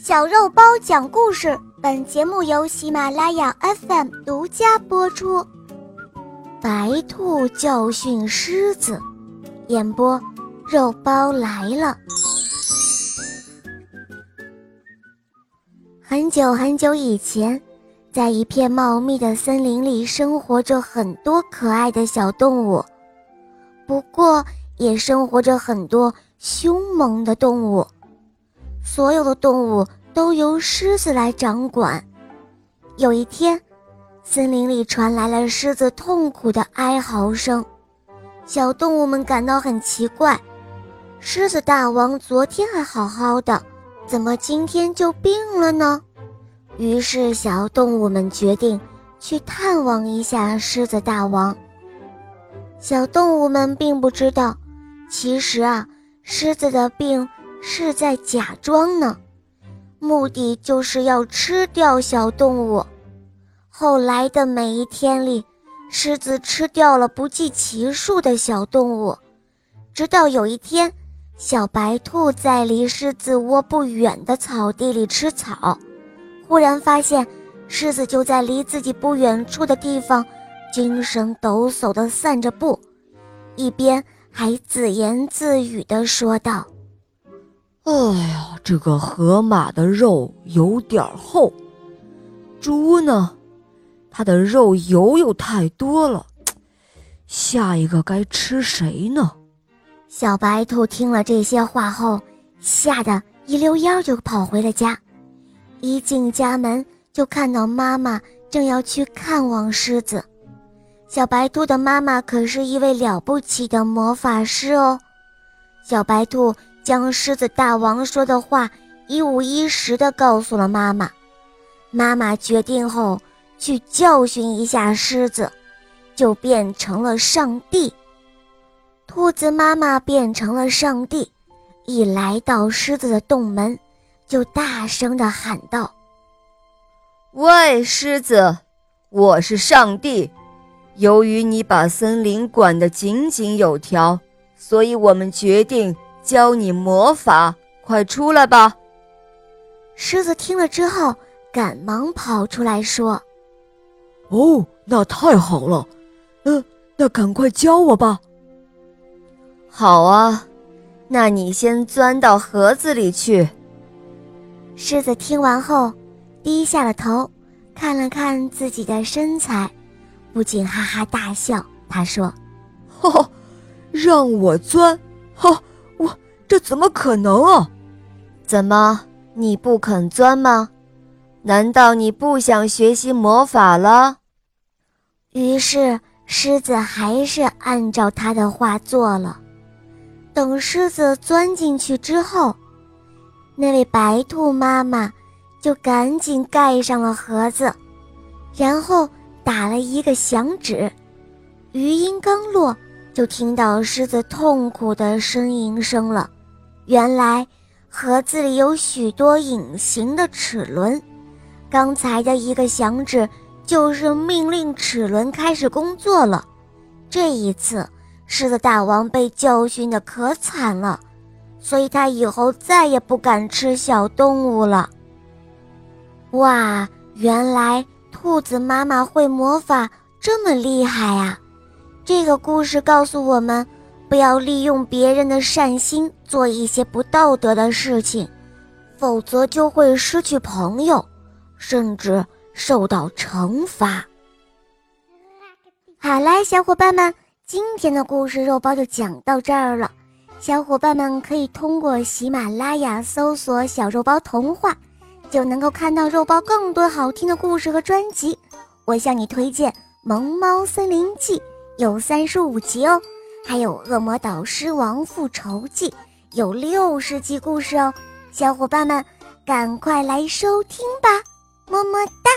小肉包讲故事，本节目由喜马拉雅 FM 独家播出。白兔教训狮子，演播肉包来了。很久很久以前，在一片茂密的森林里，生活着很多可爱的小动物，不过也生活着很多凶猛的动物。所有的动物都由狮子来掌管。有一天，森林里传来了狮子痛苦的哀嚎声，小动物们感到很奇怪：狮子大王昨天还好好的，怎么今天就病了呢？于是，小动物们决定去探望一下狮子大王。小动物们并不知道，其实啊，狮子的病。是在假装呢，目的就是要吃掉小动物。后来的每一天里，狮子吃掉了不计其数的小动物，直到有一天，小白兔在离狮子窝不远的草地里吃草，忽然发现狮子就在离自己不远处的地方，精神抖擞地散着步，一边还自言自语地说道。哎呀，这个河马的肉有点厚，猪呢，它的肉油又太多了，下一个该吃谁呢？小白兔听了这些话后，吓得一溜烟就跑回了家。一进家门，就看到妈妈正要去看望狮子。小白兔的妈妈可是一位了不起的魔法师哦。小白兔。将狮子大王说的话一五一十地告诉了妈妈。妈妈决定后去教训一下狮子，就变成了上帝。兔子妈妈变成了上帝，一来到狮子的洞门，就大声地喊道：“喂，狮子，我是上帝。由于你把森林管得井井有条，所以我们决定。”教你魔法，快出来吧！狮子听了之后，赶忙跑出来说：“哦，那太好了，嗯，那赶快教我吧。”好啊，那你先钻到盒子里去。狮子听完后，低下了头，看了看自己的身材，不禁哈哈大笑。他说：“哈，让我钻，哈。”这怎么可能啊？怎么你不肯钻吗？难道你不想学习魔法了？于是狮子还是按照他的话做了。等狮子钻进去之后，那位白兔妈妈就赶紧盖上了盒子，然后打了一个响指。余音刚落，就听到狮子痛苦的呻吟声了。原来盒子里有许多隐形的齿轮，刚才的一个响指就是命令齿轮开始工作了。这一次，狮子大王被教训的可惨了，所以他以后再也不敢吃小动物了。哇，原来兔子妈妈会魔法这么厉害啊！这个故事告诉我们。不要利用别人的善心做一些不道德的事情，否则就会失去朋友，甚至受到惩罚。好啦，小伙伴们，今天的故事肉包就讲到这儿了。小伙伴们可以通过喜马拉雅搜索“小肉包童话”，就能够看到肉包更多好听的故事和专辑。我向你推荐《萌猫森林记》，有三十五集哦。还有《恶魔导师王复仇记》，有六十集故事哦，小伙伴们赶快来收听吧，么么哒。